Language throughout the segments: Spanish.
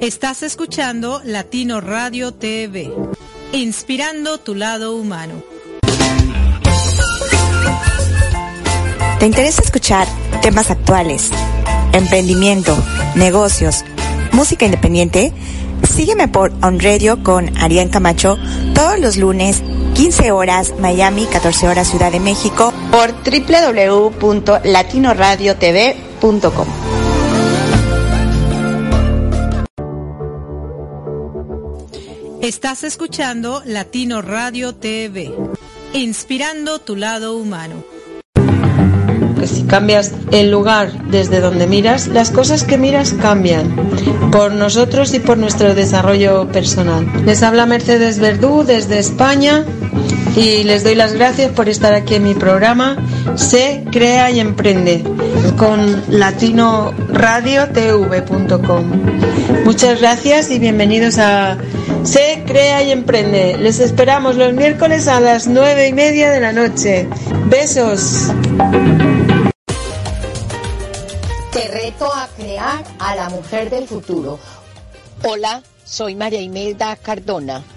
Estás escuchando Latino Radio TV, inspirando tu lado humano. ¿Te interesa escuchar temas actuales, emprendimiento, negocios, música independiente? Sígueme por On Radio con Arián Camacho todos los lunes, 15 horas Miami, 14 horas Ciudad de México, por www.latinoradiotv.com. Estás escuchando Latino Radio TV, inspirando tu lado humano. Que si cambias el lugar desde donde miras, las cosas que miras cambian por nosotros y por nuestro desarrollo personal. Les habla Mercedes Verdú desde España y les doy las gracias por estar aquí en mi programa Se Crea y Emprende con latinoradiotv.com. Muchas gracias y bienvenidos a Se Crea y Emprende. Les esperamos los miércoles a las nueve y media de la noche. Besos. Te reto a crear a la mujer del futuro. Hola, soy María Imelda Cardona,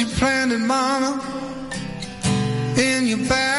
You planted, mama, in your backyard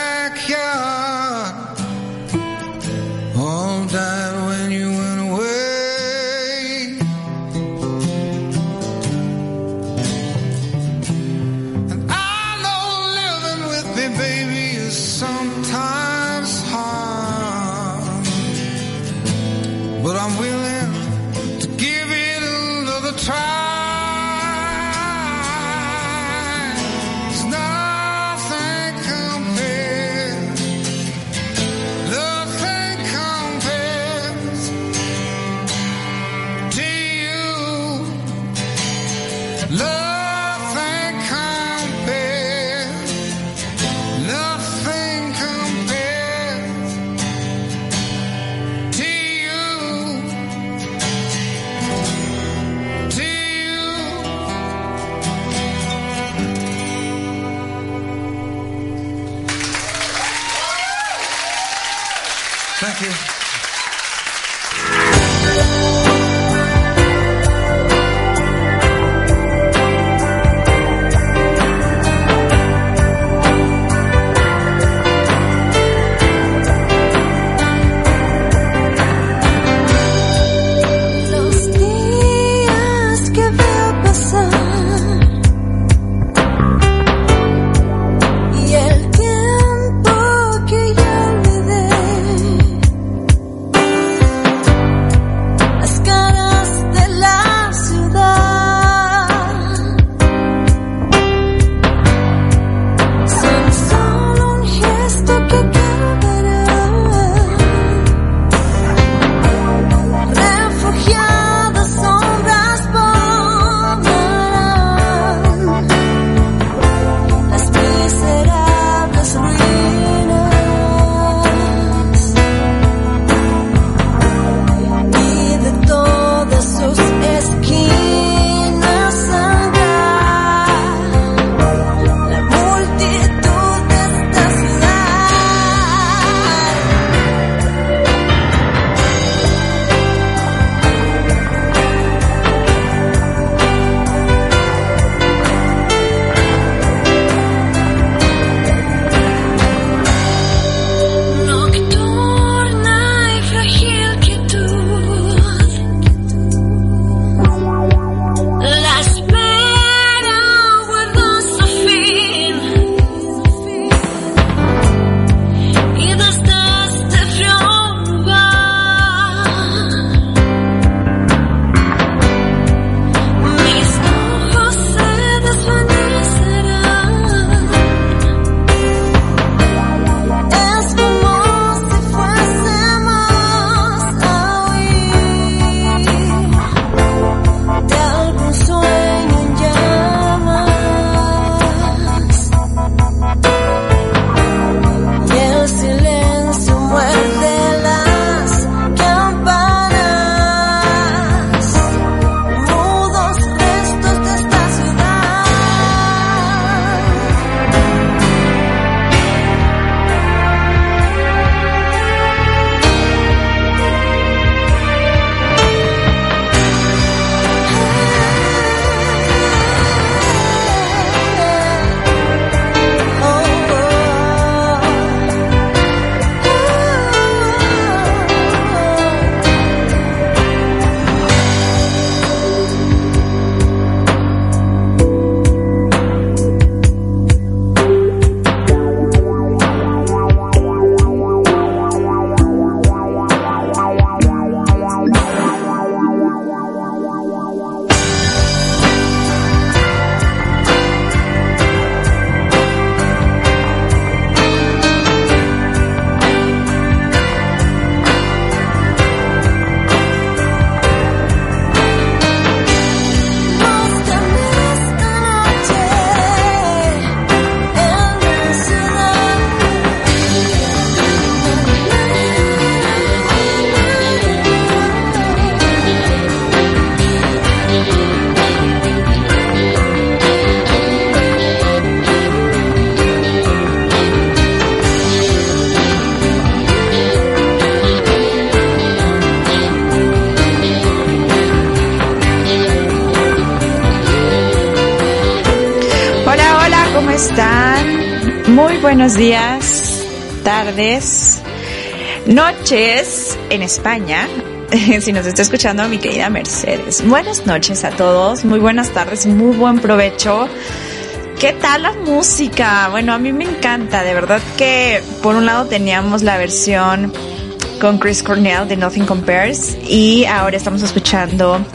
buenos días, tardes, noches en España. Si nos está escuchando mi querida Mercedes. Buenas noches a todos, muy buenas tardes, muy buen provecho. ¿Qué tal la música? Bueno, a mí me encanta, de verdad que por un lado teníamos la versión con Chris Cornell de Nothing Compares y ahora estamos escuchando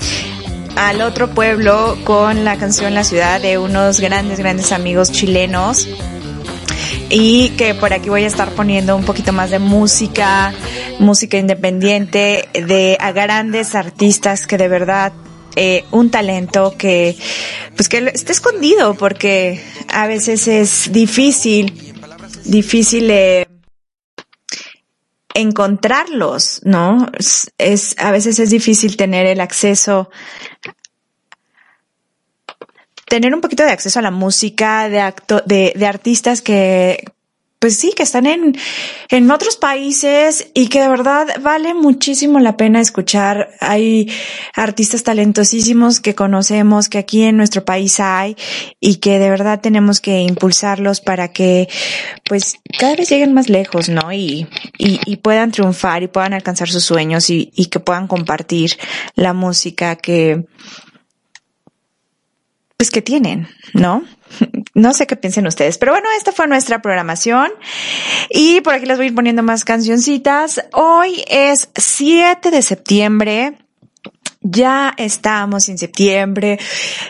al otro pueblo con la canción La ciudad de unos grandes, grandes amigos chilenos. Y que por aquí voy a estar poniendo un poquito más de música, música independiente, de a grandes artistas que de verdad eh, un talento que pues que está escondido porque a veces es difícil difícil eh, encontrarlos, ¿no? Es, es, a veces es difícil tener el acceso tener un poquito de acceso a la música de acto, de, de artistas que pues sí, que están en, en otros países y que de verdad vale muchísimo la pena escuchar. Hay artistas talentosísimos que conocemos, que aquí en nuestro país hay y que de verdad tenemos que impulsarlos para que pues cada vez lleguen más lejos, ¿no? Y, y, y puedan triunfar y puedan alcanzar sus sueños y, y que puedan compartir la música que, pues que tienen, ¿no? No sé qué piensen ustedes, pero bueno, esta fue nuestra programación y por aquí les voy a ir poniendo más cancioncitas. Hoy es 7 de septiembre. Ya estamos en septiembre.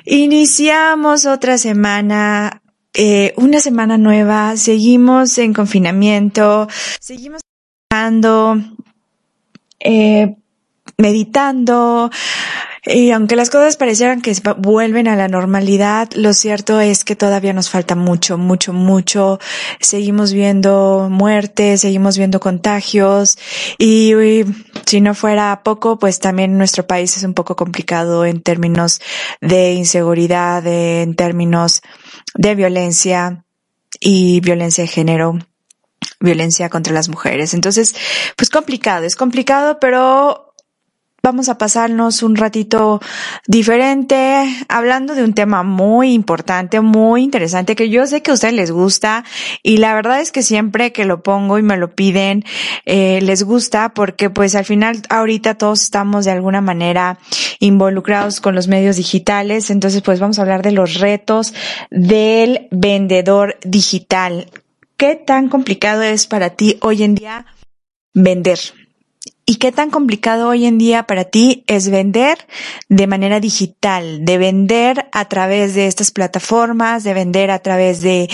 Iniciamos otra semana, eh, una semana nueva. Seguimos en confinamiento. Seguimos trabajando, eh, meditando, y aunque las cosas parecieran que vuelven a la normalidad, lo cierto es que todavía nos falta mucho, mucho, mucho. Seguimos viendo muertes, seguimos viendo contagios y, si no fuera poco, pues también nuestro país es un poco complicado en términos de inseguridad, en términos de violencia y violencia de género violencia contra las mujeres. Entonces, pues complicado, es complicado, pero vamos a pasarnos un ratito diferente hablando de un tema muy importante, muy interesante que yo sé que a ustedes les gusta y la verdad es que siempre que lo pongo y me lo piden eh, les gusta porque pues al final ahorita todos estamos de alguna manera involucrados con los medios digitales, entonces pues vamos a hablar de los retos del vendedor digital. ¿Qué tan complicado es para ti hoy en día vender? ¿Y qué tan complicado hoy en día para ti es vender de manera digital, de vender a través de estas plataformas, de vender a través de,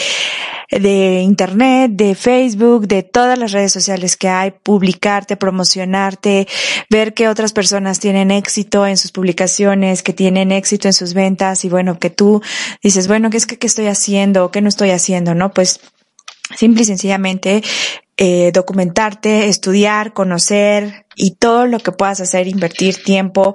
de internet, de Facebook, de todas las redes sociales que hay, publicarte, promocionarte, ver que otras personas tienen éxito en sus publicaciones, que tienen éxito en sus ventas y bueno, que tú dices, bueno, ¿qué es que qué estoy haciendo? ¿Qué no estoy haciendo? ¿No? Pues simple y sencillamente eh, documentarte, estudiar, conocer y todo lo que puedas hacer, invertir tiempo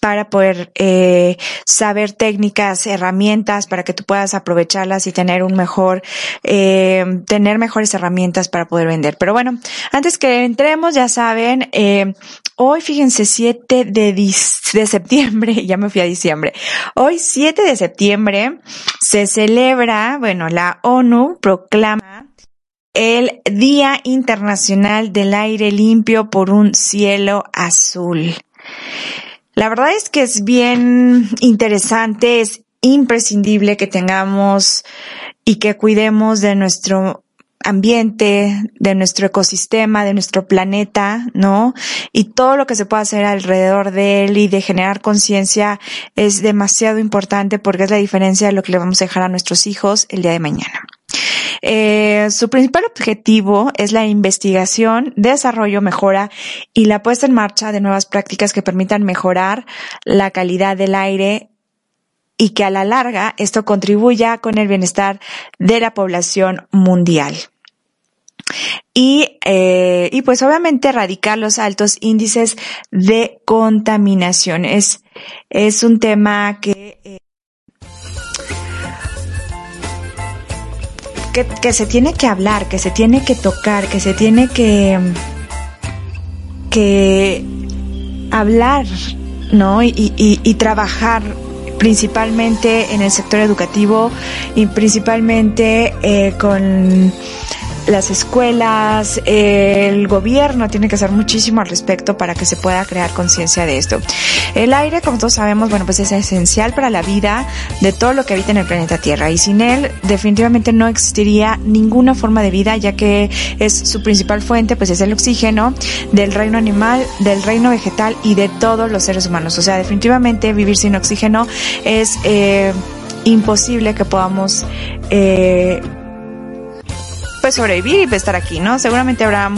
para poder eh, saber técnicas, herramientas para que tú puedas aprovecharlas y tener un mejor, eh, tener mejores herramientas para poder vender. Pero bueno, antes que entremos, ya saben, eh, hoy fíjense 7 de, de septiembre, ya me fui a diciembre, hoy 7 de septiembre se celebra, bueno, la ONU proclama el Día Internacional del Aire Limpio por un Cielo Azul. La verdad es que es bien interesante, es imprescindible que tengamos y que cuidemos de nuestro ambiente, de nuestro ecosistema, de nuestro planeta, ¿no? Y todo lo que se puede hacer alrededor de él y de generar conciencia es demasiado importante porque es la diferencia de lo que le vamos a dejar a nuestros hijos el día de mañana. Eh, su principal objetivo es la investigación, desarrollo, mejora y la puesta en marcha de nuevas prácticas que permitan mejorar la calidad del aire y que a la larga esto contribuya con el bienestar de la población mundial. Y, eh, y pues obviamente erradicar los altos índices de contaminación. Es, un tema que eh, que, se tiene que hablar, que se tiene que tocar, que se tiene que, que hablar, ¿no? Y, y, y trabajar principalmente en el sector educativo y principalmente eh, con las escuelas, el gobierno tiene que hacer muchísimo al respecto para que se pueda crear conciencia de esto. El aire, como todos sabemos, bueno, pues es esencial para la vida de todo lo que habita en el planeta Tierra y sin él definitivamente no existiría ninguna forma de vida ya que es su principal fuente, pues es el oxígeno del reino animal, del reino vegetal y de todos los seres humanos. O sea, definitivamente vivir sin oxígeno es eh, imposible que podamos eh, pues sobrevivir y estar aquí, ¿no? Seguramente habrá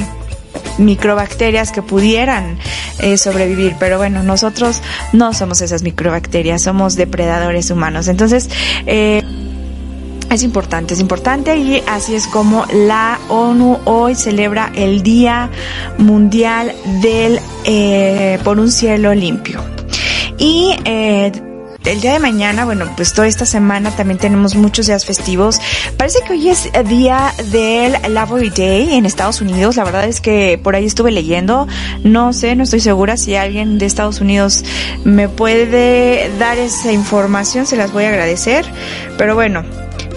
microbacterias que pudieran eh, sobrevivir, pero bueno, nosotros no somos esas microbacterias, somos depredadores humanos. Entonces, eh, es importante, es importante y así es como la ONU hoy celebra el Día Mundial del eh, por un cielo limpio. Y eh, el día de mañana, bueno, pues toda esta semana también tenemos muchos días festivos. Parece que hoy es día del Labor Day en Estados Unidos. La verdad es que por ahí estuve leyendo. No sé, no estoy segura si alguien de Estados Unidos me puede dar esa información. Se las voy a agradecer. Pero bueno,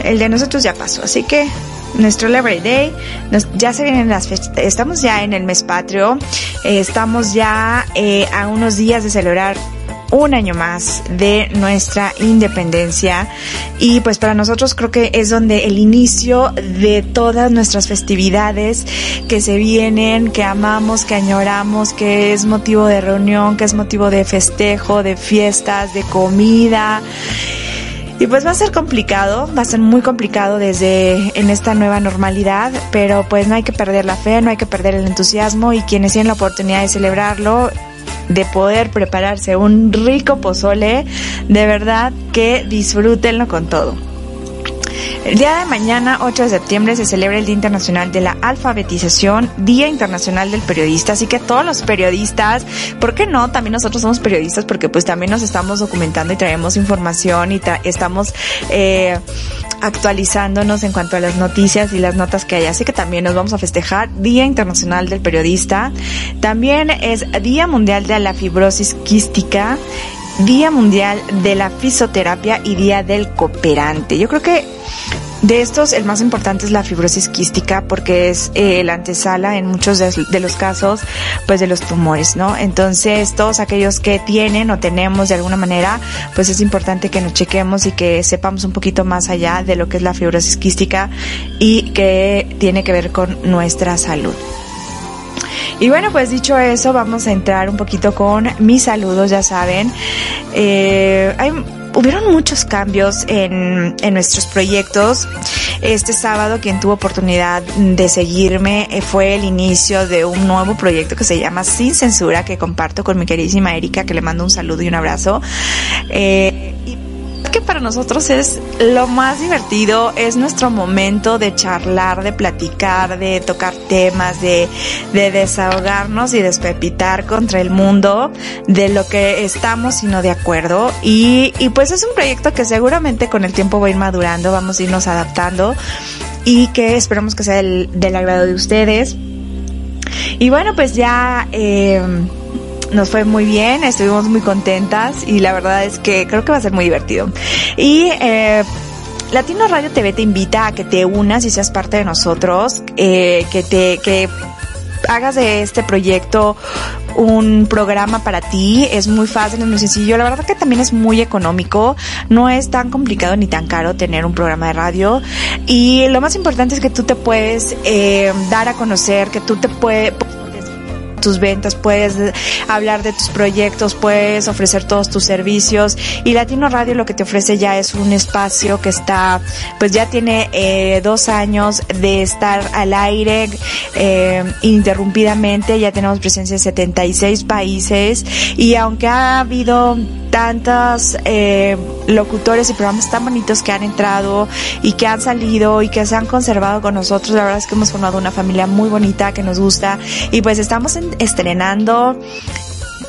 el de nosotros ya pasó. Así que nuestro Labor Day, ya se vienen las fechas, estamos ya en el mes patrio, eh, estamos ya eh, a unos días de celebrar un año más de nuestra independencia y pues para nosotros creo que es donde el inicio de todas nuestras festividades que se vienen, que amamos, que añoramos, que es motivo de reunión, que es motivo de festejo, de fiestas, de comida. Y pues va a ser complicado, va a ser muy complicado desde en esta nueva normalidad, pero pues no hay que perder la fe, no hay que perder el entusiasmo y quienes tienen la oportunidad de celebrarlo, de poder prepararse un rico pozole, de verdad que disfrútenlo con todo. El día de mañana, 8 de septiembre, se celebra el Día Internacional de la Alfabetización, Día Internacional del Periodista, así que todos los periodistas, ¿por qué no? También nosotros somos periodistas porque pues también nos estamos documentando y traemos información y estamos eh, actualizándonos en cuanto a las noticias y las notas que hay, así que también nos vamos a festejar Día Internacional del Periodista, también es Día Mundial de la Fibrosis Quística, Día Mundial de la Fisioterapia y Día del Cooperante. Yo creo que de estos, el más importante es la fibrosis quística porque es eh, la antesala en muchos de, los casos, pues de los tumores, ¿no? Entonces, todos aquellos que tienen o tenemos de alguna manera, pues es importante que nos chequemos y que sepamos un poquito más allá de lo que es la fibrosis quística y que tiene que ver con nuestra salud. Y bueno, pues dicho eso, vamos a entrar un poquito con mis saludos, ya saben. Eh, hay hubieron muchos cambios en, en, nuestros proyectos. Este sábado quien tuvo oportunidad de seguirme eh, fue el inicio de un nuevo proyecto que se llama Sin Censura, que comparto con mi queridísima Erika, que le mando un saludo y un abrazo. Eh, que para nosotros es lo más divertido, es nuestro momento de charlar, de platicar, de tocar temas, de, de desahogarnos y despepitar contra el mundo de lo que estamos y no de acuerdo. Y, y pues es un proyecto que seguramente con el tiempo va a ir madurando, vamos a irnos adaptando y que esperamos que sea del, del agrado de ustedes. Y bueno, pues ya... Eh, nos fue muy bien, estuvimos muy contentas y la verdad es que creo que va a ser muy divertido. Y eh, Latino Radio TV te invita a que te unas y seas parte de nosotros, eh, que te que hagas de este proyecto un programa para ti, es muy fácil, es muy sencillo, la verdad que también es muy económico, no es tan complicado ni tan caro tener un programa de radio. Y lo más importante es que tú te puedes eh, dar a conocer, que tú te puedes tus ventas, puedes hablar de tus proyectos, puedes ofrecer todos tus servicios. Y Latino Radio lo que te ofrece ya es un espacio que está, pues ya tiene eh, dos años de estar al aire eh, interrumpidamente, ya tenemos presencia en 76 países. Y aunque ha habido tantos eh, locutores y programas tan bonitos que han entrado y que han salido y que se han conservado con nosotros. La verdad es que hemos formado una familia muy bonita que nos gusta. Y pues estamos en, estrenando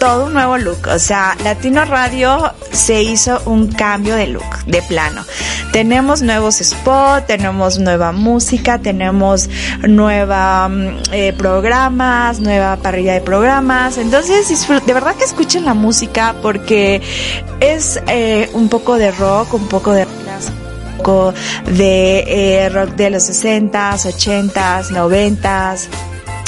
todo un nuevo look. O sea, Latino Radio se hizo un cambio de look, de plano. Tenemos nuevos spots, tenemos nueva música, tenemos nueva mm, eh, programas, nueva parrilla de programas. Entonces, de verdad que escuchen la música porque es eh, un poco de rock, un poco de de eh, rock de los 60s, 80s, 90s.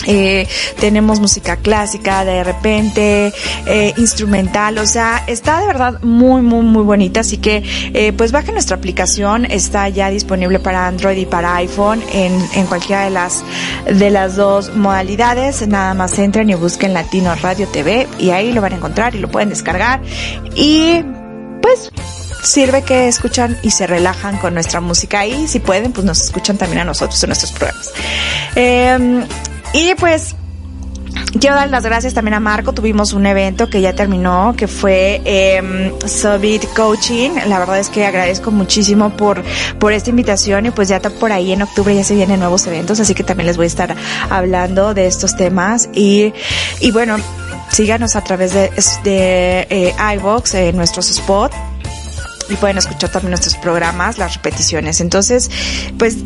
Eh, tenemos música clásica de repente, eh, instrumental, o sea, está de verdad muy, muy, muy bonita. Así que, eh, pues bajen nuestra aplicación, está ya disponible para Android y para iPhone en, en cualquiera de las, de las dos modalidades. Nada más entren y busquen Latino Radio TV y ahí lo van a encontrar y lo pueden descargar. Y, pues, sirve que escuchan y se relajan con nuestra música y si pueden, pues nos escuchan también a nosotros en nuestros programas. Eh, y pues Quiero dar las gracias también a Marco. Tuvimos un evento que ya terminó, que fue eh, Coaching. La verdad es que agradezco muchísimo por, por esta invitación y pues ya está por ahí en octubre ya se vienen nuevos eventos, así que también les voy a estar hablando de estos temas y, y bueno, síganos a través de, de eh, iVox, en nuestros spots y pueden escuchar también nuestros programas, las repeticiones. Entonces, pues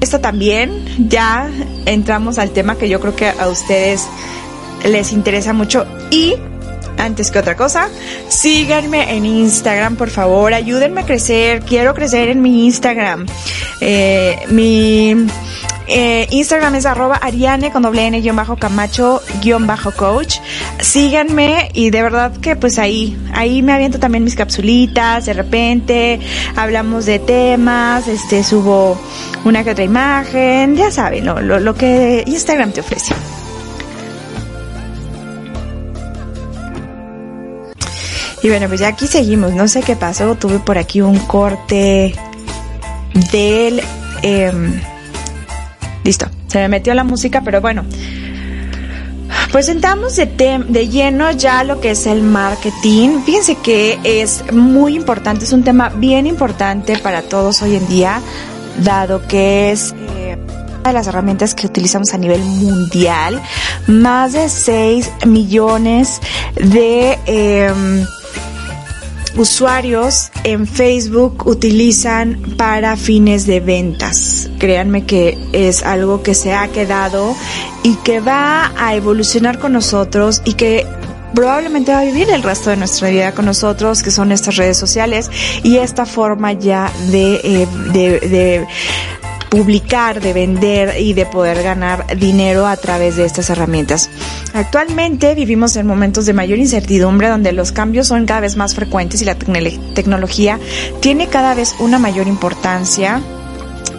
esto también ya entramos al tema que yo creo que a ustedes les interesa mucho. Y antes que otra cosa, síganme en Instagram, por favor, ayúdenme a crecer, quiero crecer en mi Instagram. Eh, mi eh, Instagram es arroba ariane con doble n guion bajo camacho guion bajo coach. Síganme y de verdad que pues ahí, ahí me aviento también mis capsulitas, de repente hablamos de temas, este subo una que otra imagen, ya saben, lo, lo, lo que Instagram te ofrece. Y bueno, pues ya aquí seguimos. No sé qué pasó. Tuve por aquí un corte del... em, listo. Se me metió la música, pero bueno. Pues entramos de, de lleno ya lo que es el marketing. Fíjense que es muy importante, es un tema bien importante para todos hoy en día, dado que es eh, una de las herramientas que utilizamos a nivel mundial. Más de 6 millones de... em, usuarios en Facebook utilizan para fines de ventas. Créanme que es algo que se ha quedado y que va a evolucionar con nosotros y que probablemente va a vivir el resto de nuestra vida con nosotros, que son estas redes sociales y esta forma ya de, eh, de, de publicar, de vender y de poder ganar dinero a través de estas herramientas. Actualmente vivimos en momentos de mayor incertidumbre donde los cambios son cada vez más frecuentes y la tecnología tiene cada vez una mayor importancia.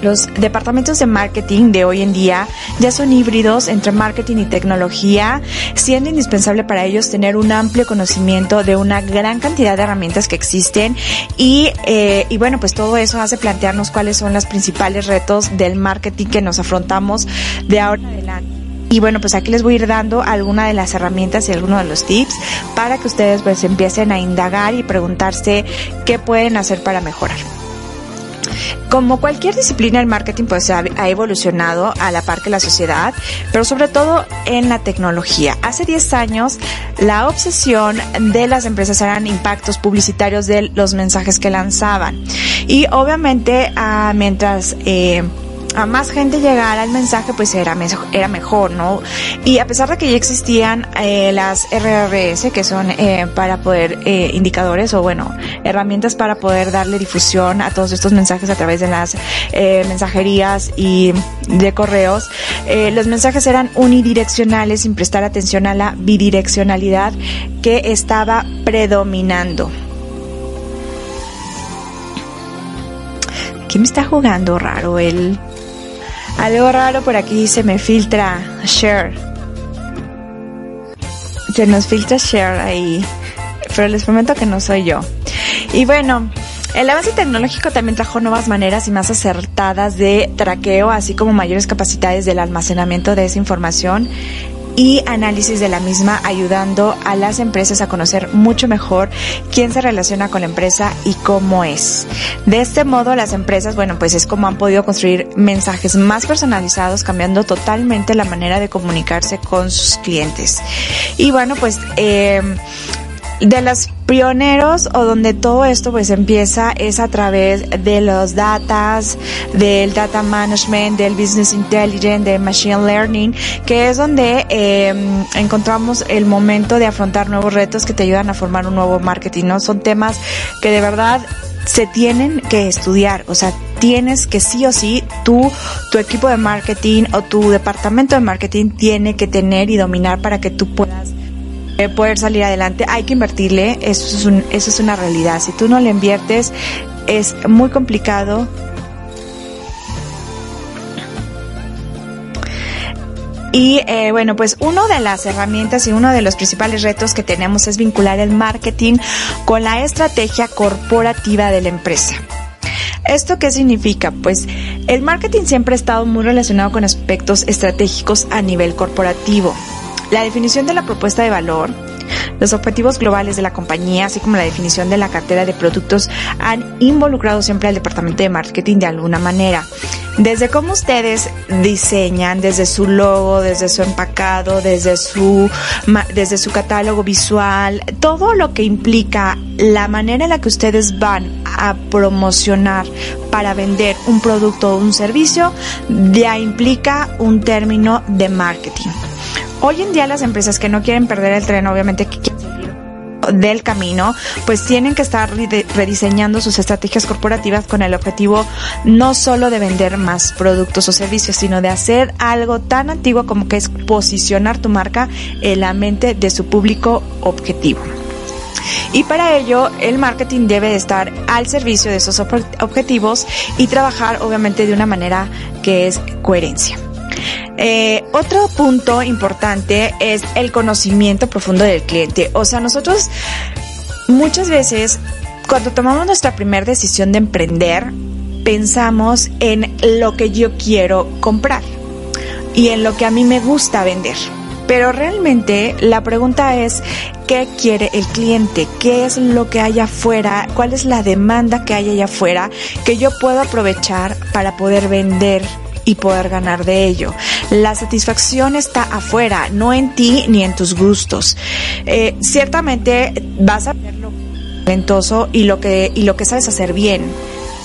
Los departamentos de marketing de hoy en día ya son híbridos entre marketing y tecnología, siendo indispensable para ellos tener un amplio conocimiento de una gran cantidad de herramientas que existen y, eh, y bueno, pues todo eso hace plantearnos cuáles son los principales retos del marketing que nos afrontamos de ahora en adelante. Y bueno, pues aquí les voy a ir dando alguna de las herramientas y algunos de los tips para que ustedes pues empiecen a indagar y preguntarse qué pueden hacer para mejorar. Como cualquier disciplina, el marketing pues ha, evolucionado a la par que la sociedad, pero sobre todo en la tecnología. Hace 10 años, la obsesión de las empresas eran impactos publicitarios de los mensajes que lanzaban. Y obviamente, ah, mientras eh, a más gente llegara el mensaje, pues era, era mejor, ¿no? Y a pesar de que ya existían eh, las RRS, que son eh, para poder, eh, indicadores o bueno, herramientas para poder darle difusión a todos estos mensajes a través de las mensajerías y de correos, los mensajes eran unidireccionales sin prestar atención a la bidireccionalidad que estaba predominando. ¿Quién me está jugando raro? El algo raro por aquí se me filtra share. Se nos filtra share ahí. Pero les prometo que no soy yo. Y bueno, el avance tecnológico también trajo nuevas maneras y más acertadas de traqueo, así como mayores capacidades del almacenamiento de esa información y análisis de la misma, ayudando a las empresas a conocer mucho mejor quién se relaciona con la empresa y cómo es. De este modo, las empresas, bueno, pues es como han podido construir mensajes más personalizados, cambiando totalmente la manera de comunicarse con sus clientes. Y bueno, pues eh, de los pioneros o donde todo esto pues empieza es a través de los datas, del data management, del business intelligence, del machine learning, que es donde eh, encontramos el momento de afrontar nuevos retos que te ayudan a formar un nuevo marketing, ¿no? Son temas que de verdad se tienen que estudiar, o sea, tienes que sí o sí, tú, tu equipo de marketing o tu departamento de marketing tiene que tener y dominar para que tú puedas poder salir adelante. Hay que invertirle, eso es, un, eso es una realidad. Si tú no le inviertes, es muy complicado Y eh, bueno, pues una de las herramientas y uno de los principales retos que tenemos es vincular el marketing con la estrategia corporativa de la empresa. ¿Esto qué significa? Pues el marketing siempre ha estado muy relacionado con aspectos estratégicos a nivel corporativo. La definición de la propuesta de valor, los objetivos globales de la compañía, así como la definición de la cartera de productos, han involucrado siempre al departamento de marketing de alguna manera. Desde cómo ustedes diseñan, desde su logo, desde su empacado, desde su, desde su catálogo visual, todo lo que implica la manera en la que ustedes van a promocionar para vender un producto o un servicio, ya implica un término de marketing. Hoy en día las empresas que no quieren perder el tren, obviamente que quieren del camino, pues tienen que estar rediseñando sus estrategias corporativas con el objetivo no solo de vender más productos o servicios, sino de hacer algo tan antiguo como que es posicionar tu marca en la mente de su público objetivo. Y para ello, el marketing debe de estar al servicio de esos objetivos y trabajar obviamente de una manera que es coherencia. Eh, otro punto importante es el conocimiento profundo del cliente. O sea, nosotros muchas veces cuando tomamos nuestra primera decisión de emprender, pensamos en lo que yo quiero comprar y en lo que a mí me gusta vender. Pero realmente la pregunta es, ¿qué quiere el cliente? ¿Qué es lo que hay afuera? ¿Cuál es la demanda que hay allá afuera que yo puedo aprovechar para poder vender y poder ganar de ello. La satisfacción está afuera, no en ti ni en tus gustos. Eh, ciertamente vas a ver lo talentoso y lo que y lo que sabes hacer bien.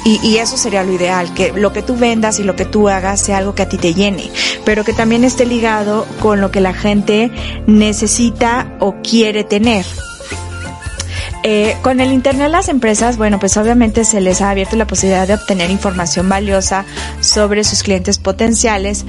Y, y, eso sería lo ideal, que lo que tú vendas y lo que tú hagas sea algo que a ti te llene, pero que también esté ligado con lo que la gente necesita o quiere tener. Eh, con el Internet las empresas, bueno, pues obviamente se les ha abierto la posibilidad de obtener información valiosa sobre sus clientes potenciales,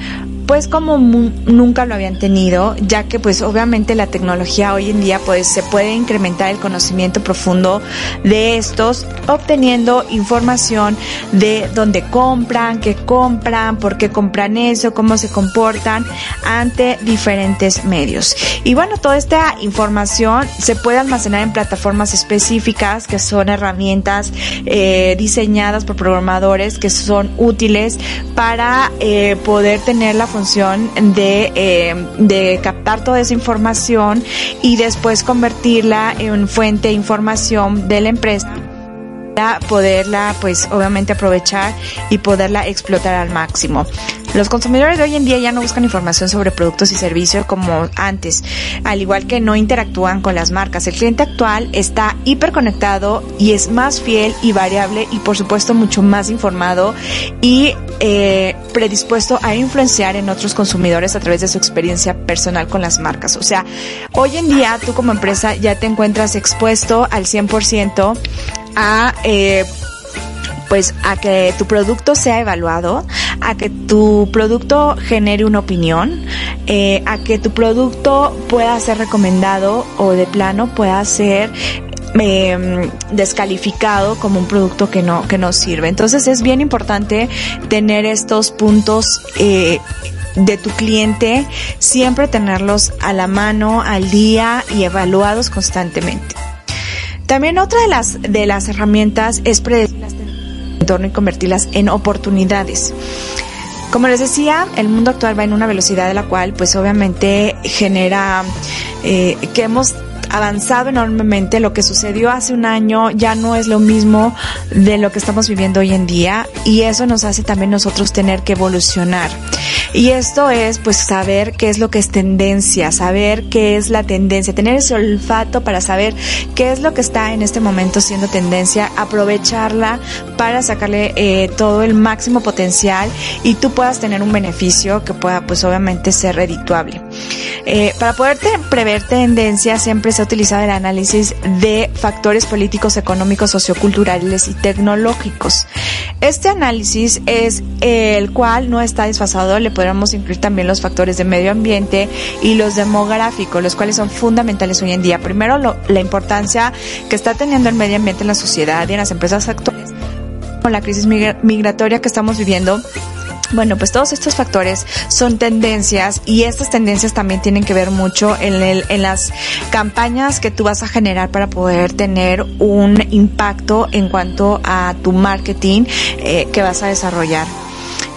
pues como nunca lo habían tenido, ya que pues obviamente la tecnología hoy en día pues se puede incrementar el conocimiento profundo de estos, obteniendo información de dónde compran, qué compran, por qué compran eso, cómo se comportan ante diferentes medios. Y bueno, toda esta información se puede almacenar en plataformas específicas que son herramientas eh, diseñadas por programadores que son útiles para eh, poder tener la función de, eh, de captar toda esa información y después convertirla en fuente de información de la empresa para poderla pues obviamente aprovechar y poderla explotar al máximo. Los consumidores de hoy en día ya no buscan información sobre productos y servicios como antes, al igual que no interactúan con las marcas. El cliente actual está hiperconectado y es más fiel y variable y por supuesto mucho más informado y eh, predispuesto a influenciar en otros consumidores a través de su experiencia personal con las marcas. O sea, hoy en día tú como empresa ya te encuentras expuesto al 100% a eh, pues a que tu producto sea evaluado, a que tu producto genere una opinión, eh, a que tu producto pueda ser recomendado o de plano pueda ser eh, descalificado como un producto que no que no sirve. Entonces es bien importante tener estos puntos eh, de tu cliente, siempre tenerlos a la mano, al día y evaluados constantemente. También otra de las de las herramientas es predecir las entorno y convertirlas en oportunidades. Como les decía, el mundo actual va en una velocidad de la cual, pues obviamente genera eh, que hemos avanzado enormemente. Lo que sucedió hace un año ya no es lo mismo de lo que estamos viviendo hoy en día y eso nos hace también nosotros tener que evolucionar. Y esto es pues saber qué es lo que es tendencia, saber qué es la tendencia, tener ese olfato para saber qué es lo que está en este momento siendo tendencia, aprovecharla para sacarle eh, todo el máximo potencial y tú puedas tener un beneficio que pueda pues obviamente ser redituable. Eh, para poder prever tendencias siempre se ha utilizado el análisis de factores políticos, económicos, socioculturales y tecnológicos. Este análisis es el cual no está desfasado, le podríamos incluir también los factores de medio ambiente y los demográficos, los cuales son fundamentales hoy en día. Primero, lo, la importancia que está teniendo el medio ambiente en la sociedad y en las empresas actuales con la crisis migratoria que estamos viviendo bueno, pues todos estos factores son tendencias y estas tendencias también tienen que ver mucho en, el, en las campañas que tú vas a generar para poder tener un impacto en cuanto a tu marketing eh, que vas a desarrollar.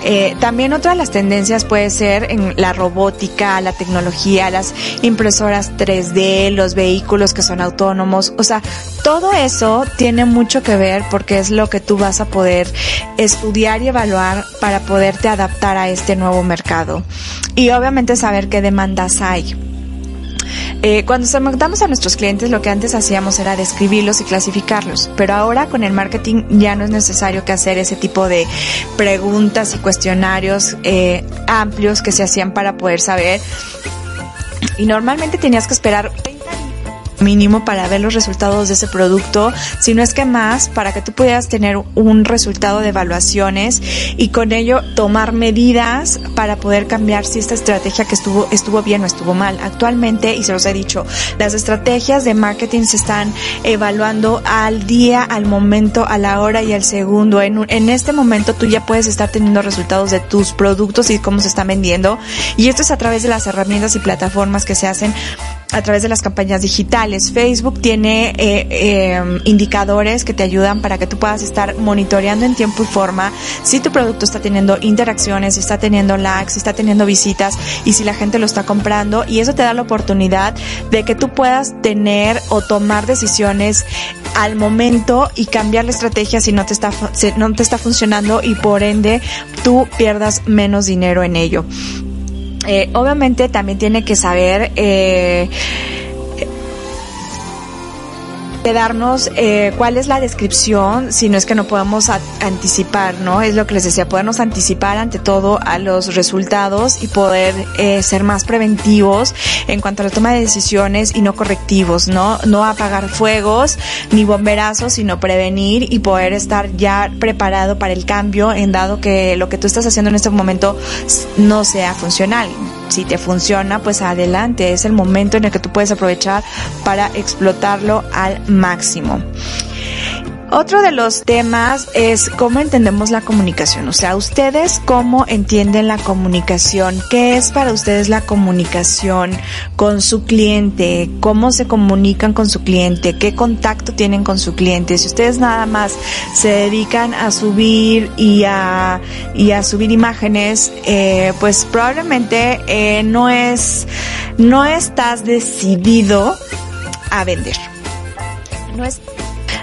Eh, también otra de las tendencias puede ser en la robótica, la tecnología, las impresoras 3D, los vehículos que son autónomos. O sea, todo eso tiene mucho que ver porque es lo que tú vas a poder estudiar y evaluar para poderte adaptar a este nuevo mercado. Y obviamente saber qué demandas hay. Eh, cuando segmentamos a nuestros clientes, lo que antes hacíamos era describirlos y clasificarlos, pero ahora con el marketing ya no es necesario que hacer ese tipo de preguntas y cuestionarios eh, amplios que se hacían para poder saber. Y normalmente tenías que esperar mínimo para ver los resultados de ese producto, si no es que más, para que tú pudieras tener un resultado de evaluaciones y con ello tomar medidas para poder cambiar si esta estrategia que estuvo, estuvo bien o estuvo mal. Actualmente, y se los he dicho, las estrategias de marketing se están evaluando al día, al momento, a la hora y al segundo. En, en este momento tú ya puedes estar teniendo resultados de tus productos y cómo se están vendiendo. Y esto es a través de las herramientas y plataformas que se hacen a través de las campañas digitales. Facebook tiene eh, eh, indicadores que te ayudan para que tú puedas estar monitoreando en tiempo y forma si tu producto está teniendo interacciones, si está teniendo likes, si está teniendo visitas y si la gente lo está comprando y eso te da la oportunidad de que tú puedas tener o tomar decisiones al momento y cambiar la estrategia si no te está si no te está funcionando y por ende tú pierdas menos dinero en ello. Eh, obviamente también tiene que saber eh, darnos eh, cuál es la descripción, si no es que no podemos anticipar, ¿no? Es lo que les decía, podernos anticipar ante todo a los resultados y poder eh, ser más preventivos en cuanto a la toma de decisiones y no correctivos, ¿no? No apagar fuegos ni bomberazos, sino prevenir y poder estar ya preparado para el cambio en dado que lo que tú estás haciendo en este momento no sea funcional si te funciona, pues adelante. Es el momento en el que tú puedes aprovechar para explotarlo al máximo. Otro de los temas es cómo entendemos la comunicación. O sea, ustedes cómo entienden la comunicación. ¿Qué es para ustedes la comunicación con su cliente? ¿Cómo se comunican con su cliente? ¿Qué contacto tienen con su cliente? Si ustedes nada más se dedican a subir y a, y a subir imágenes, eh, pues probablemente eh, no es, no estás decidido a vender. No es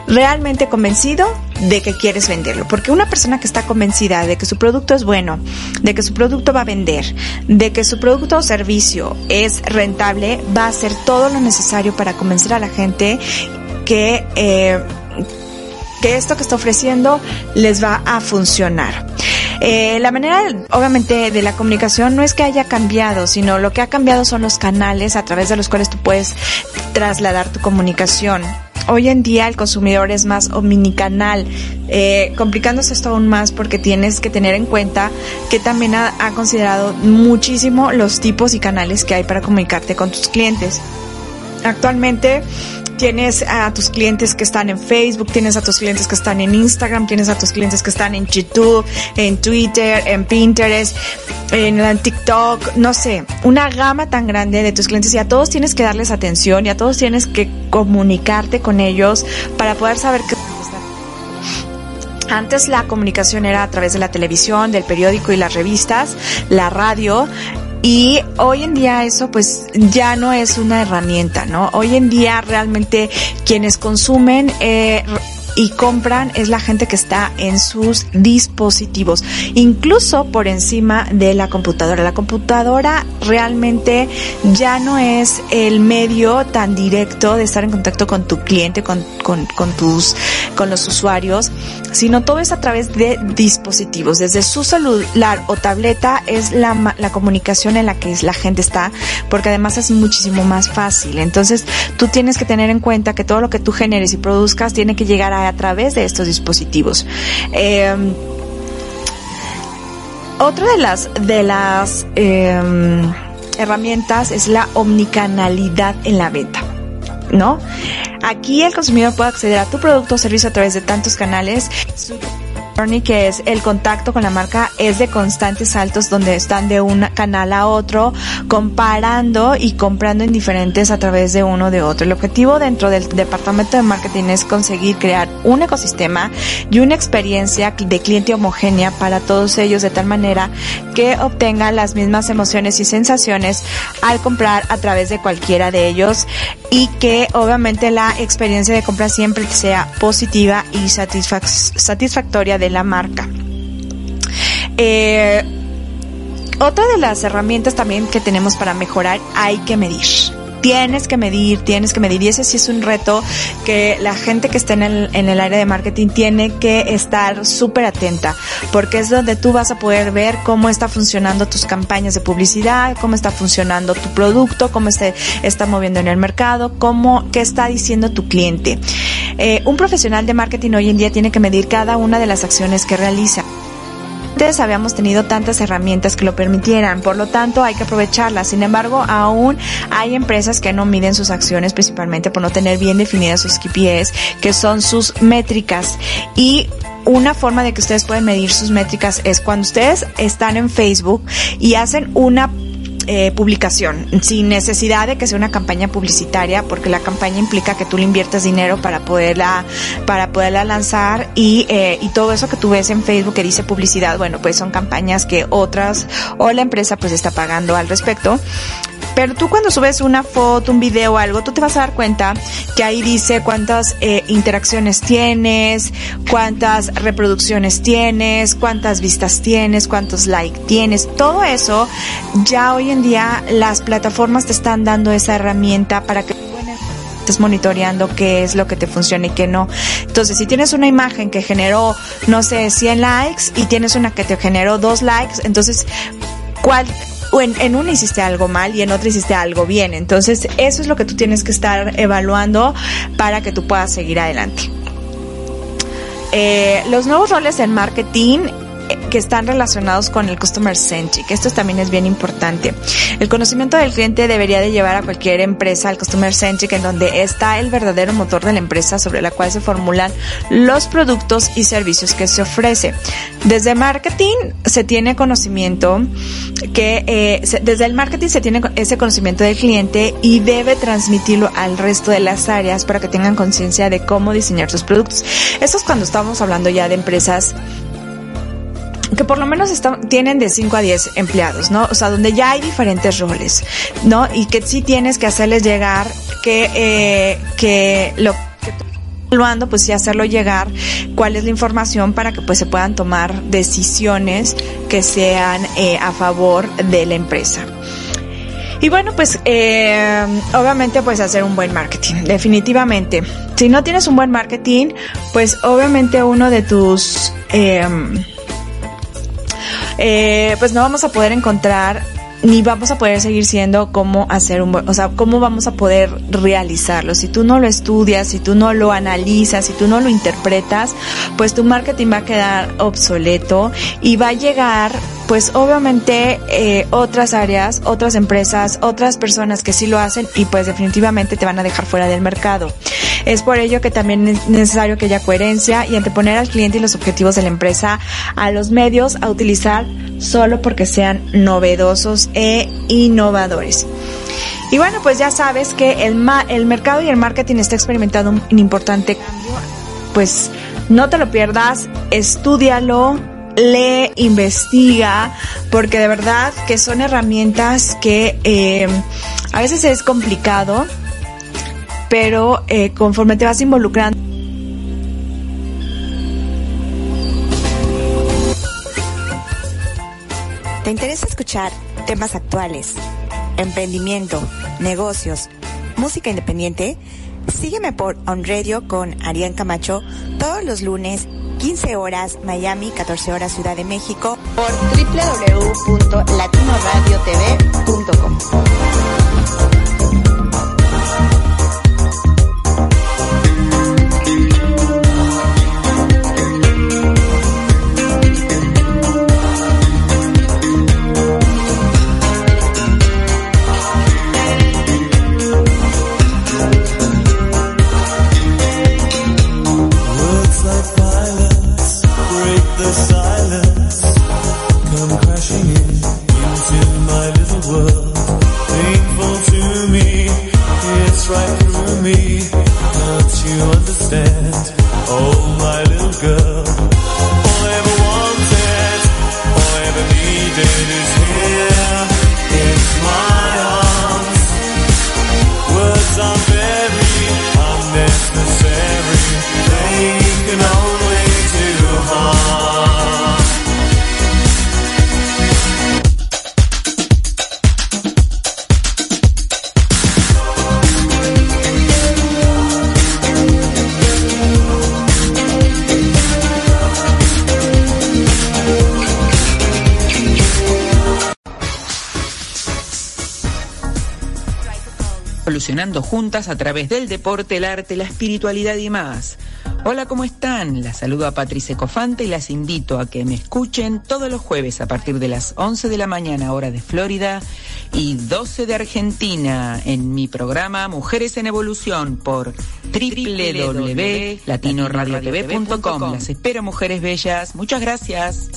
realmente convencido de que quieres venderlo. Porque una persona que está convencida de que su producto es bueno, de que su producto va a vender, de que su producto o servicio es rentable, va a hacer todo lo necesario para convencer a la gente que, eh, que esto que está ofreciendo les va a funcionar. Eh, la manera, obviamente, de la comunicación no es que haya cambiado, sino lo que ha cambiado son los canales a través de los cuales tú puedes trasladar tu comunicación hoy en día el consumidor es más omnicanal, eh, complicándose esto aún más porque tienes que tener en cuenta que también ha, ha considerado muchísimo los tipos y canales que hay para comunicarte con tus clientes. Actualmente tienes a tus clientes que están en Facebook, tienes a tus clientes que están en Instagram, tienes a tus clientes que están en YouTube, en Twitter, en Pinterest, en TikTok, no sé, una gama tan grande de tus clientes y a todos tienes que darles atención y a todos tienes que comunicarte con ellos para poder saber qué antes la comunicación era a través de la televisión, del periódico y las revistas, la radio, Y hoy en día eso pues ya no es una herramienta, ¿no? Hoy en día realmente quienes consumen eh, y compran es la gente que está en sus dispositivos, incluso por encima de la computadora. La computadora realmente ya no es el medio tan directo de estar en contacto con tu cliente, con, con, tus, con los usuarios, sino todo es a través de dispositivos. Desde su celular o tableta es la, la comunicación en la que la gente está, porque además es muchísimo más fácil. Entonces, tú tienes que tener en cuenta que todo lo que tú generes y produzcas tiene que llegar a, a través de estos dispositivos. Eh, otra de las de las eh, herramientas es la omnicanalidad en la venta, ¿no? Aquí el consumidor puede acceder a tu producto o servicio a través de tantos canales. Que es el contacto con la marca, es de constantes saltos donde están de un canal a otro, comparando y comprando en diferentes a través de uno de otro. El objetivo dentro del departamento de marketing es conseguir crear un ecosistema y una experiencia de cliente homogénea para todos ellos de tal manera que obtengan las mismas emociones y sensaciones al comprar a través de cualquiera de ellos y que obviamente la experiencia de compra siempre sea positiva y satisfac satisfactoria de la marca. Eh, otra de las herramientas también que tenemos para mejorar hay que medir. Tienes que medir, tienes que medir. Y ese sí es un reto que la gente que está en el, en el área de marketing tiene que estar súper atenta, porque es donde tú vas a poder ver cómo está funcionando tus campañas de publicidad, cómo está funcionando tu producto, cómo se está moviendo en el mercado, cómo, qué está diciendo tu cliente. Eh, un profesional de marketing hoy en día tiene que medir cada una de las acciones que realiza. Habíamos tenido tantas herramientas que lo permitieran, por lo tanto hay que aprovecharlas. Sin embargo, aún hay empresas que no miden sus acciones principalmente por no tener bien definidas sus KPIs, que son sus métricas. Y una forma de que ustedes pueden medir sus métricas es cuando ustedes están en Facebook y hacen una eh, publicación, sin necesidad de que sea una campaña publicitaria, porque la campaña implica que tú le inviertas dinero para poderla, para poderla lanzar y, eh, y todo eso que tú ves en Facebook que dice publicidad, bueno, pues son campañas que otras o la empresa pues está pagando al respecto. Pero tú cuando subes una foto, un video o algo, tú te vas a dar cuenta que ahí dice cuántas eh, interacciones tienes, cuántas reproducciones tienes, cuántas vistas tienes, cuántos likes tienes. Todo eso ya hoy en día las plataformas te están dando esa herramienta para que estés monitoreando qué es lo que te funciona y qué no. Entonces, si tienes una imagen que generó, no sé, 100 likes y tienes una que te generó 2 likes, entonces, ¿cuál, o en, en, una hiciste algo mal y en otra hiciste algo bien. Entonces, eso es lo que tú tienes que estar evaluando para que tú puedas seguir adelante. Eh, los nuevos roles en marketing que están relacionados con el customer centric. Esto también es bien importante. El conocimiento del cliente debería de llevar a cualquier empresa al customer centric en donde está el verdadero motor de la empresa sobre la cual se formulan los productos y servicios que se ofrece. Desde marketing se tiene conocimiento que eh, desde el marketing se tiene ese conocimiento del cliente y debe transmitirlo al resto de las áreas para que tengan conciencia de cómo diseñar sus productos. Eso es cuando estamos hablando ya de empresas que por lo menos están, tienen de 5 a 10 empleados, ¿no? O sea, donde ya hay diferentes roles, ¿no? Y que sí tienes que hacerles llegar que, eh, que lo que evaluando, pues sí hacerlo llegar cuál es la información para que pues se puedan tomar decisiones que sean eh, a favor de la empresa. Y bueno, pues eh, obviamente pues hacer un buen marketing, definitivamente. Si no tienes un buen marketing, pues obviamente uno de tus... Eh, eh, pues no vamos a poder encontrar ni vamos a poder seguir siendo cómo hacer un o sea, cómo vamos a poder realizarlo. Si tú no lo estudias, si tú no lo analizas, si tú no lo interpretas, pues tu marketing va a quedar obsoleto y va a llegar, pues obviamente, eh, otras áreas, otras empresas, otras personas que sí lo hacen y pues definitivamente te van a dejar fuera del mercado. Es por ello que también es necesario que haya coherencia y anteponer al cliente y los objetivos de la empresa a los medios a utilizar solo porque sean novedosos e innovadores. Y bueno, pues ya sabes que el, ma el mercado y el marketing está experimentando un, importante cambio. Pues no te lo pierdas, estudialo, lee, investiga, porque de verdad que son herramientas que eh, a veces es complicado, pero eh, conforme te vas involucrando, ¿Te interesa escuchar temas actuales, emprendimiento, negocios, música independiente? Sígueme por On Radio con Arián Camacho todos los lunes, 15 horas Miami, 14 horas Ciudad de México por www.latinoradiotv.com. juntas a través del deporte, el arte, la espiritualidad y más. Hola, ¿cómo están? Las saludo a Patricia Cofante y las invito a que me escuchen todos los jueves a partir de las 11 de la mañana, hora de Florida, y 12 de Argentina, en mi programa Mujeres en Evolución por www.latinoradiotv.com. Las espero, mujeres bellas. Muchas gracias.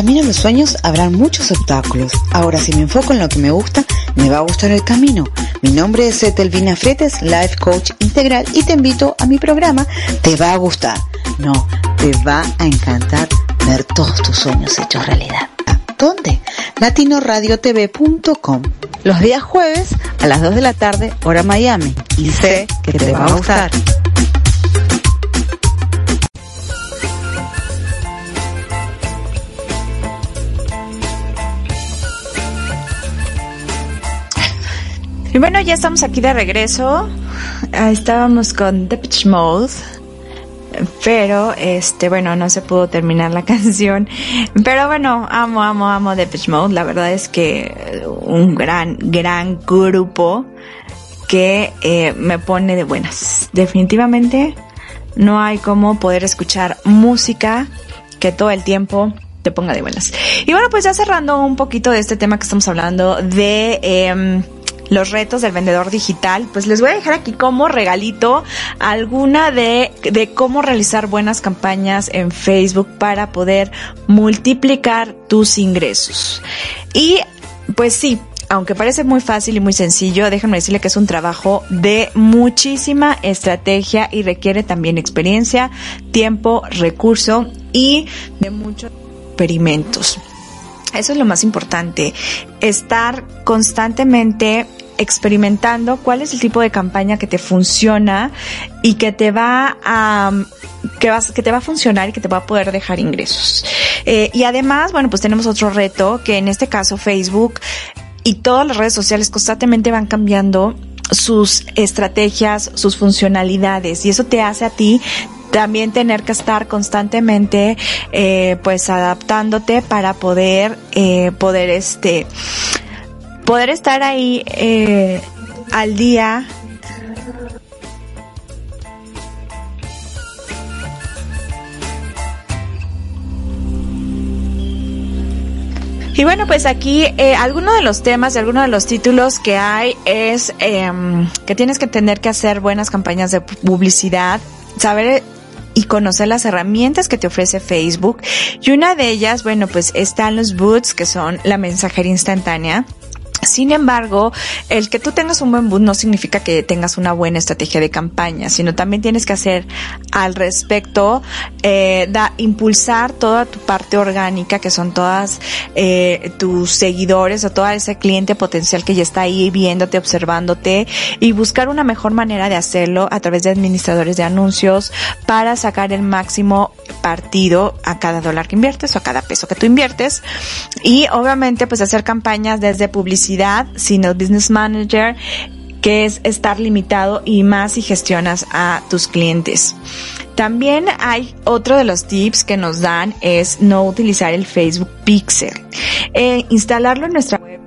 Camino de los sueños habrán muchos obstáculos. Ahora, si me enfoco en lo que me gusta, me va a gustar el camino. Mi nombre es Etelvina Fretes, Life Coach Integral, y te invito a mi programa Te va a gustar. No, te va a encantar ver todos tus sueños hechos realidad. ¿A ¿Dónde? latinoradiotv.com. Los días jueves a las 2 de la tarde, hora Miami. Y sé que te va a gustar. Y bueno, ya estamos aquí de regreso. Ah, Estábamos con Depeche Mode. Pero, este, bueno, no se pudo terminar la canción. Pero bueno, amo, amo, amo Depeche Mode. La verdad es que un gran, gran grupo que eh, me pone de buenas. Definitivamente no hay como poder escuchar música que todo el tiempo te ponga de buenas. Y bueno, pues ya cerrando un poquito de este tema que estamos hablando de em, los retos del vendedor digital, pues les voy a dejar aquí como regalito alguna de, de cómo realizar buenas campañas en Facebook para poder multiplicar tus ingresos. Y pues sí, aunque parece muy fácil y muy sencillo, déjenme decirle que es un trabajo de muchísima estrategia y requiere también experiencia, tiempo, recurso y de muchos experimentos. Eso es lo más importante, estar constantemente experimentando cuál es el tipo de campaña que te funciona y que te va a vas, que te va a funcionar y que te va a poder dejar ingresos. Eh, y además, bueno, pues tenemos otro reto que en este caso Facebook y todas las redes sociales constantemente van cambiando sus estrategias, sus funcionalidades y eso te hace a ti también tener que estar constantemente eh, pues adaptándote para poder eh, poder este poder estar ahí eh, al día. Y bueno, pues aquí eh, alguno de los temas y alguno de los títulos que hay es em, que tienes que tener que hacer buenas campañas de publicidad, saber y conocer las herramientas que te ofrece Facebook. Y una de ellas, bueno, pues están los boots, que son la mensajería instantánea. Sin embargo, el que tú tengas un buen boot no significa que tengas una buena estrategia de campaña, sino también tienes que hacer al respecto, eh, da, impulsar toda tu parte orgánica, que son todas eh, tus seguidores o todo ese cliente potencial que ya está ahí viéndote, observándote y buscar una mejor manera de hacerlo a través de administradores de anuncios para sacar el máximo partido a cada dólar que inviertes o a cada peso que tú inviertes. Y obviamente pues hacer campañas desde publicidad sino business manager que es estar limitado y más si gestionas a tus clientes. También hay otro de los tips que nos dan es no utilizar el Facebook Pixel. Eh, instalarlo en nuestra web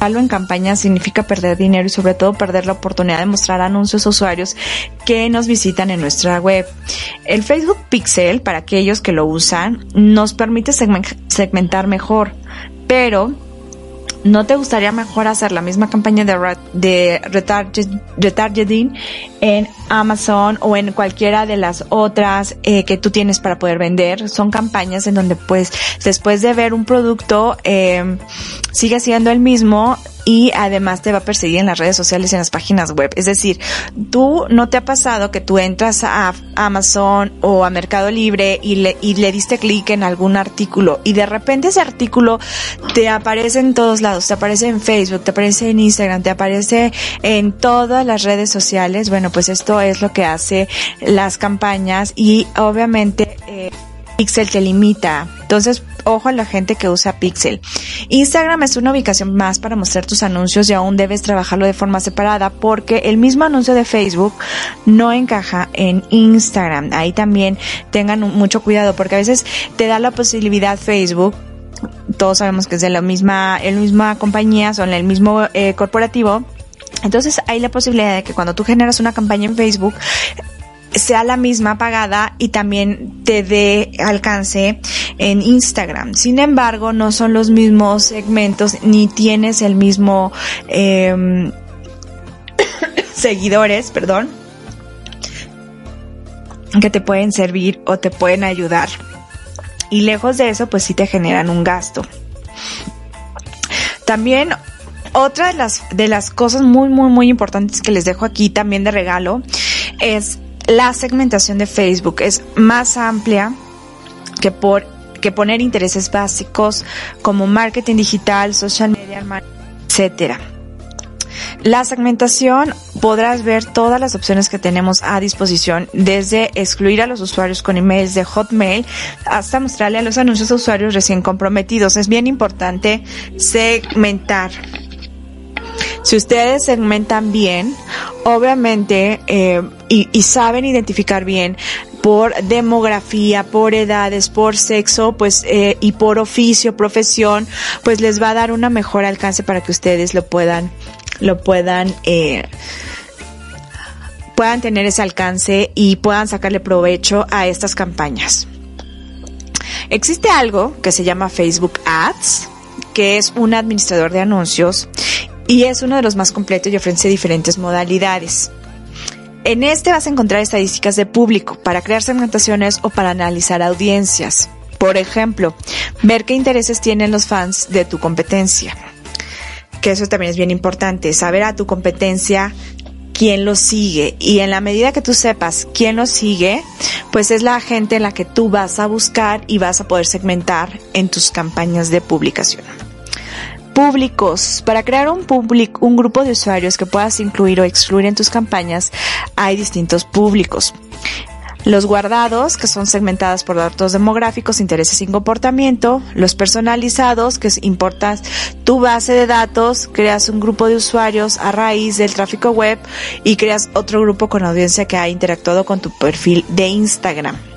en campaña significa perder dinero y sobre todo perder la oportunidad de mostrar anuncios a usuarios que nos visitan en nuestra web. El Facebook Pixel, para aquellos que lo usan, nos permite segmentar mejor, pero ¿No te gustaría mejor hacer la misma campaña de, retargeting en Amazon o en cualquiera de las otras eh, que tú tienes para poder vender? Son campañas en donde pues después de ver un producto eh, sigue siendo el mismo y además te va a perseguir en las redes sociales y en las páginas web. Es decir, tú no te ha pasado que tú entras a Amazon o a Mercado Libre y le, y le diste clic en algún artículo y de repente ese artículo te aparece en todos lados, te aparece en Facebook, te aparece en Instagram, te aparece en todas las redes sociales. Bueno, pues esto es lo que hace las campañas y obviamente eh, Pixel te limita. Entonces, ojo a la gente que usa Pixel. Instagram es una ubicación más para mostrar tus anuncios y aún debes trabajarlo de forma separada porque el mismo anuncio de Facebook no encaja en Instagram. Ahí también tengan mucho cuidado porque a veces te da la posibilidad Facebook todos sabemos que es de la misma, la misma compañía, son el mismo eh, corporativo. Entonces hay la posibilidad de que cuando tú generas una campaña en Facebook, sea la misma pagada y también te dé alcance en Instagram. Sin embargo, no son los mismos segmentos ni tienes el mismo eh, seguidores, perdón, que te pueden servir o te pueden ayudar. Y lejos de eso, pues sí te generan un gasto. También otra de las, de las cosas muy, muy, muy importantes que les dejo aquí también de regalo es la segmentación de Facebook es más amplia que por que poner intereses básicos como marketing digital, social media, etcétera. La segmentación podrás ver todas las opciones que tenemos a disposición, desde excluir a los usuarios con emails de Hotmail hasta mostrarle a los anuncios a usuarios recién comprometidos. Es bien importante segmentar si ustedes segmentan bien, obviamente, eh, y, saben identificar bien por demografía, por edades, por sexo, pues eh, y por oficio, profesión, pues les va a dar una mejor alcance para que ustedes lo puedan, lo puedan eh, puedan tener ese alcance y puedan sacarle provecho a estas campañas. Existe algo que se llama Facebook Ads, que es un administrador de anuncios y es uno de los más completos y ofrece diferentes modalidades. En este vas a encontrar estadísticas de público para crear segmentaciones o para analizar audiencias. Por ejemplo, ver qué intereses tienen los fans de tu competencia. Que eso también es bien importante, saber a tu competencia quién lo sigue y en la medida que tú sepas quién lo sigue, pues es la gente en la que tú vas a buscar y vas a poder segmentar en tus campañas de publicación. Públicos. Para crear un público, un grupo de usuarios que puedas incluir o excluir en tus campañas, hay distintos públicos. Los guardados, que son segmentadas por datos demográficos, intereses y comportamiento. Los personalizados, que importas tu base de datos, creas un grupo de usuarios a raíz del tráfico web y creas otro grupo con audiencia que ha interactuado con tu perfil de Instagram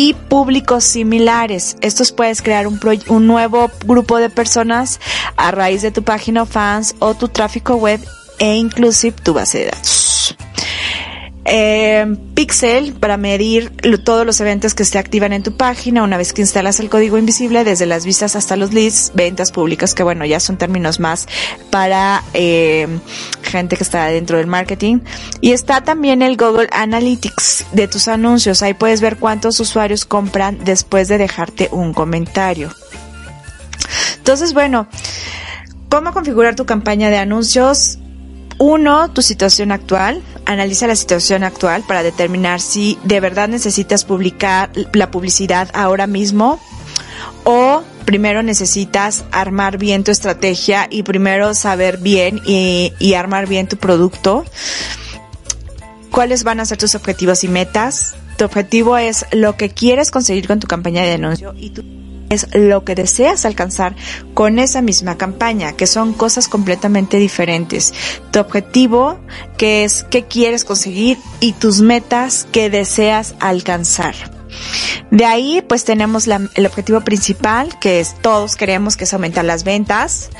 y públicos similares. Estos puedes crear un, un nuevo grupo de personas a raíz de tu página fans o tu tráfico web e inclusive tu base de datos. Eh, Pixel para medir todos los eventos que se activan en tu página una vez que instalas el código invisible desde las vistas hasta los leads, ventas públicas que bueno ya son términos más para eh, gente que está dentro del marketing. Y está también el Google Analytics de tus anuncios. Ahí puedes ver cuántos usuarios compran después de dejarte un comentario. Entonces bueno ¿Cómo configurar tu campaña de anuncios? Uno, tu situación actual. Analiza la situación actual para determinar si de verdad necesitas publicar la publicidad ahora mismo o primero necesitas armar bien tu estrategia y primero saber bien y, y armar bien tu producto. ¿Cuáles van a ser tus objetivos y metas? Tu objetivo es lo que quieres conseguir con tu campaña de anuncio y tu es lo que deseas alcanzar con esa misma campaña, que son cosas completamente diferentes. Tu objetivo, que es qué quieres conseguir y tus metas que deseas alcanzar. De ahí, pues tenemos el objetivo principal, que es todos queremos, que es aumentar las ventas.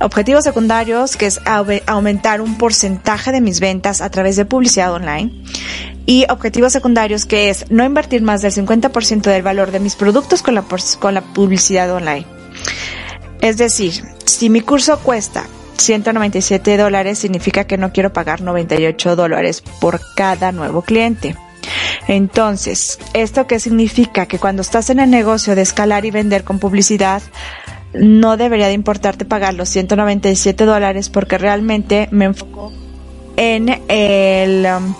Objetivos secundarios, que es au- aumentar un porcentaje de mis ventas a través de publicidad online. Y objetivos secundarios, que es no invertir más del 50% del valor de mis productos con la, con la publicidad online. Es decir, si mi curso cuesta 197 dólares, significa que no quiero pagar 98 dólares por cada nuevo cliente. Entonces, ¿esto qué significa? Que cuando estás en el negocio de escalar y vender con publicidad, no debería de importarte pagar los 197 dólares porque realmente me enfoco en el, um,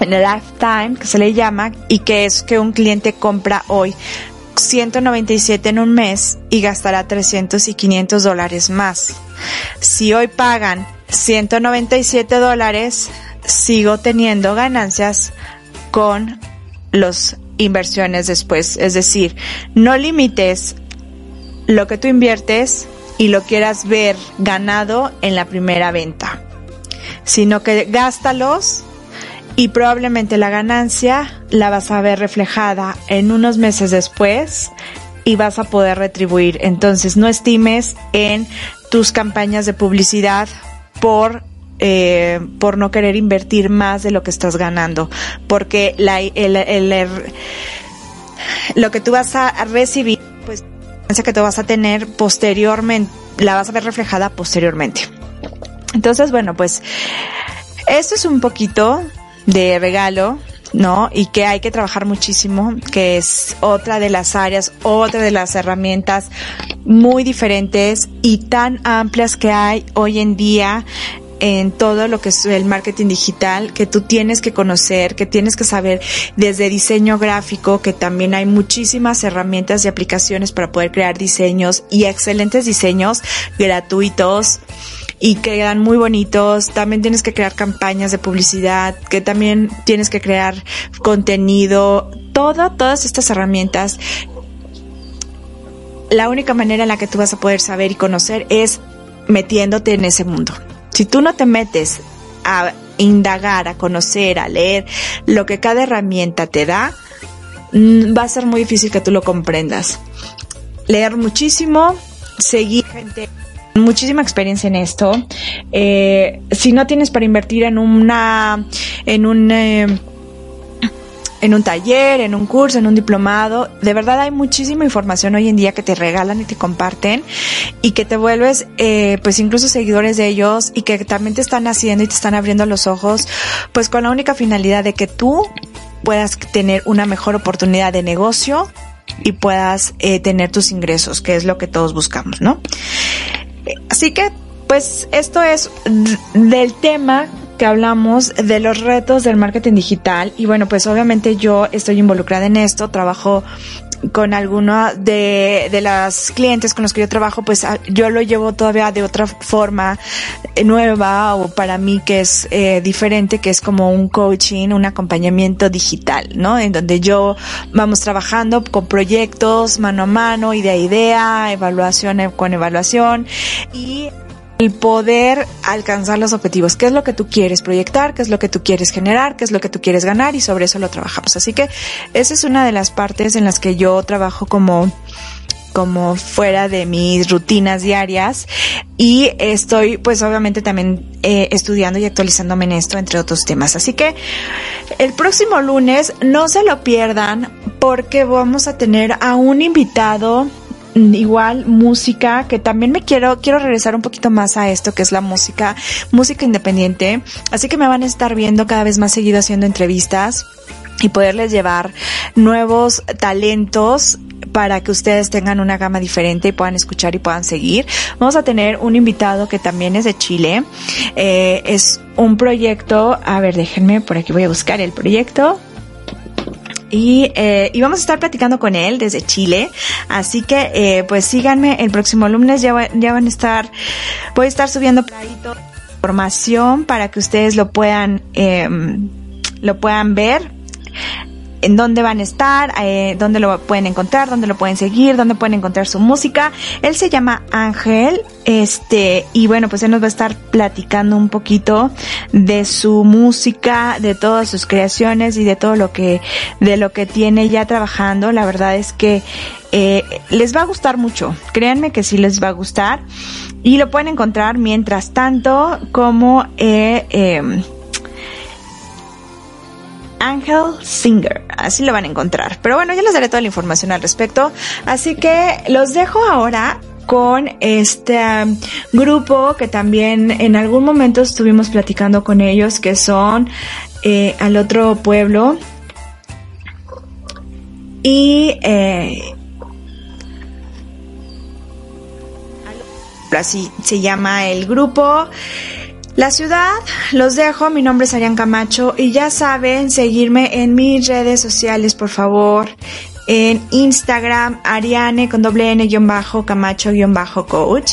en el lifetime, que se le llama, y que es que un cliente compra hoy 197 en un mes y gastará 300 y 500 dólares más. Si hoy pagan 197 dólares, sigo teniendo ganancias con los inversiones después. Es decir, no limites lo que tú inviertes y lo quieras ver ganado en la primera venta, sino que gástalos y probablemente la ganancia la vas a ver reflejada en unos meses después y vas a poder retribuir. Entonces no estimes en tus campañas de publicidad por eh, por no querer invertir más de lo que estás ganando, porque la, el, lo que tú vas a recibir, pues la que tú vas a tener posteriormente, la vas a ver reflejada posteriormente. Entonces, bueno, pues esto es un poquito de regalo, ¿no? Y que hay que trabajar muchísimo, que es otra de las áreas, otra de las herramientas muy diferentes y tan amplias que hay hoy en día en todo lo que es el marketing digital que tú tienes que conocer, que tienes que saber desde diseño gráfico, que también hay muchísimas herramientas y aplicaciones para poder crear diseños y excelentes diseños gratuitos y que quedan muy bonitos. También tienes que crear campañas de publicidad, que también tienes que crear contenido, todo, todas estas herramientas. La única manera en la que tú vas a poder saber y conocer es metiéndote en ese mundo. Si tú no te metes a indagar, a conocer, a leer lo que cada herramienta te da, va a ser muy difícil que tú lo comprendas. Leer muchísimo, seguir gente muchísima experiencia en esto. Eh, si no tienes para invertir en una, en un, eh, en un taller, en un curso, en un diplomado, de verdad hay muchísima información hoy en día que te regalan y te comparten y que te vuelves, eh, pues incluso seguidores de ellos y que también te están haciendo y te están abriendo los ojos, pues con la única finalidad de que tú puedas tener una mejor oportunidad de negocio y puedas eh, tener tus ingresos, que es lo que todos buscamos, ¿no? Así que, pues esto es del tema que hablamos de los retos del marketing digital. Y bueno, pues obviamente yo estoy involucrada en esto, trabajo con alguna de, de las clientes con los que yo trabajo, pues yo lo llevo todavía de otra forma nueva o para mí que es eh, diferente, que es como un coaching, un acompañamiento digital, ¿no? En donde yo vamos trabajando con proyectos mano a mano, idea a idea, evaluación con evaluación y el poder alcanzar los objetivos. ¿Qué es lo que tú quieres proyectar? ¿Qué es lo que tú quieres generar? ¿Qué es lo que tú quieres ganar? Y sobre eso lo trabajamos. Así que esa es una de las partes en las que yo trabajo como como fuera de mis rutinas diarias y estoy pues obviamente también eh, estudiando y actualizándome en esto entre otros temas así que el próximo lunes no se lo pierdan porque vamos a tener a un invitado igual música que también me quiero quiero regresar un poquito más a esto que es la música música independiente así que me van a estar viendo cada vez más seguido haciendo entrevistas y poderles llevar nuevos talentos para que ustedes tengan una gama diferente y puedan escuchar y puedan seguir. Vamos a tener un invitado que también es de Chile. Eh, es un proyecto, a ver, déjenme, por aquí voy a buscar el proyecto. Y, eh, y vamos a estar platicando con él desde Chile. Así que, eh, pues síganme el próximo lunes. Ya, ya van a estar, voy a estar subiendo información para que ustedes lo puedan, eh, lo puedan ver en dónde van a estar, eh, dónde lo pueden encontrar, dónde lo pueden seguir, dónde pueden encontrar su música. Él se llama Ángel, este, y bueno, pues él nos va a estar platicando un poquito de su música, de todas sus creaciones y de todo lo que, de lo que tiene ya trabajando. La verdad es que eh, les va a gustar mucho. Créanme que sí les va a gustar. Y lo pueden encontrar mientras tanto como eh, Ángel Singer, así lo van a encontrar. Pero bueno, ya les daré toda la información al respecto. Así que los dejo ahora con este um, grupo que también en algún momento estuvimos platicando con ellos, que son eh, al otro pueblo. Y eh, así se llama el grupo. La ciudad, los dejo, mi nombre es Arián Camacho y ya saben seguirme en mis redes sociales, por favor. En Instagram, Ariane con doble N guion bajo, Camacho guion bajo coach.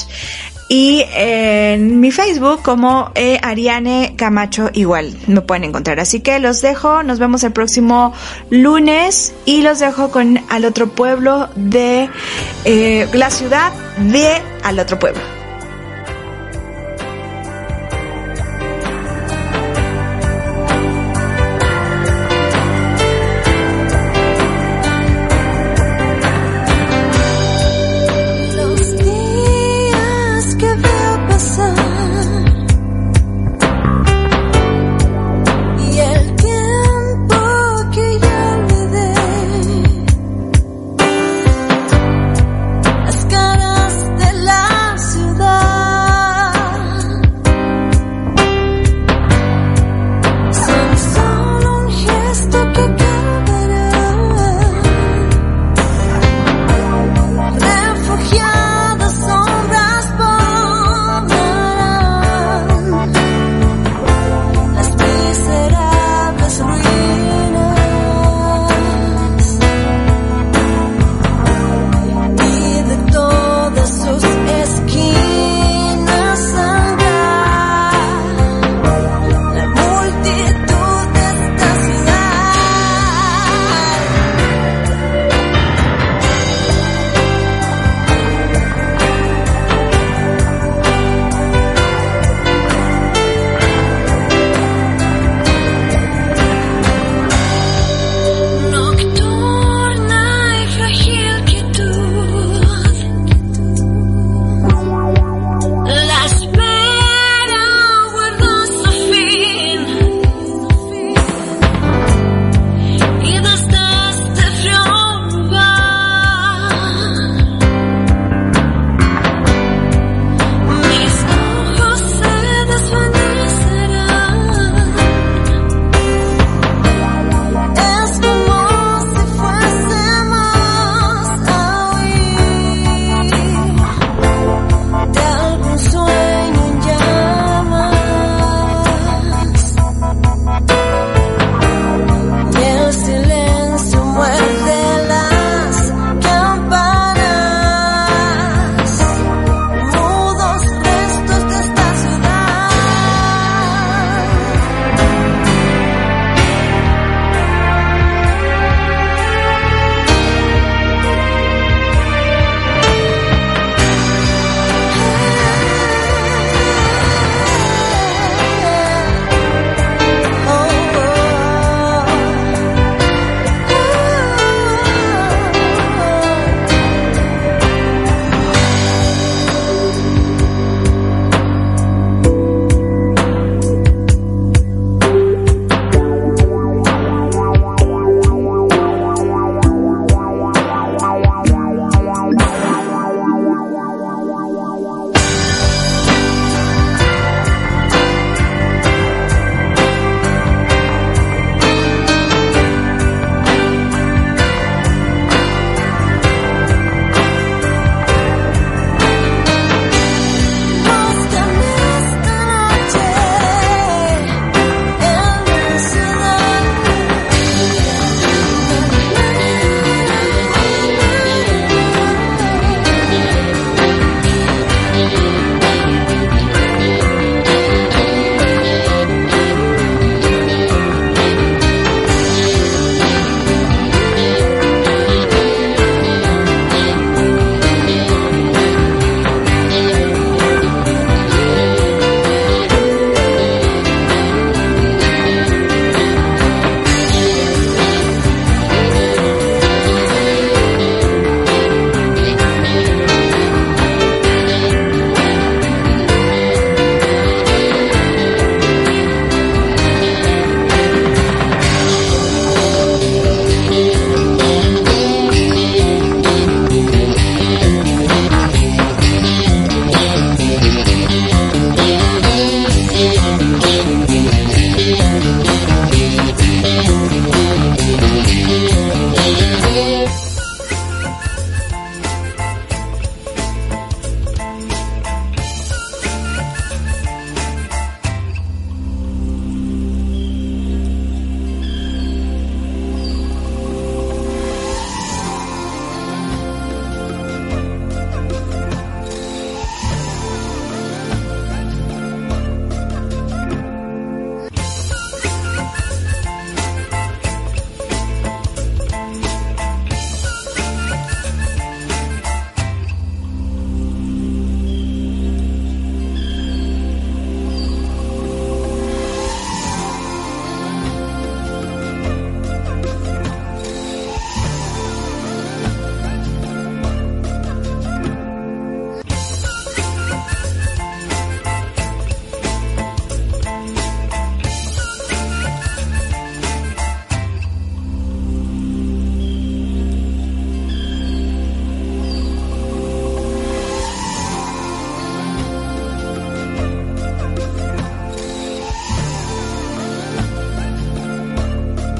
Y en mi Facebook como eh, Ariane Camacho igual me pueden encontrar. Así que los dejo, nos vemos el próximo lunes y los dejo con al otro pueblo de eh, la ciudad de al otro pueblo.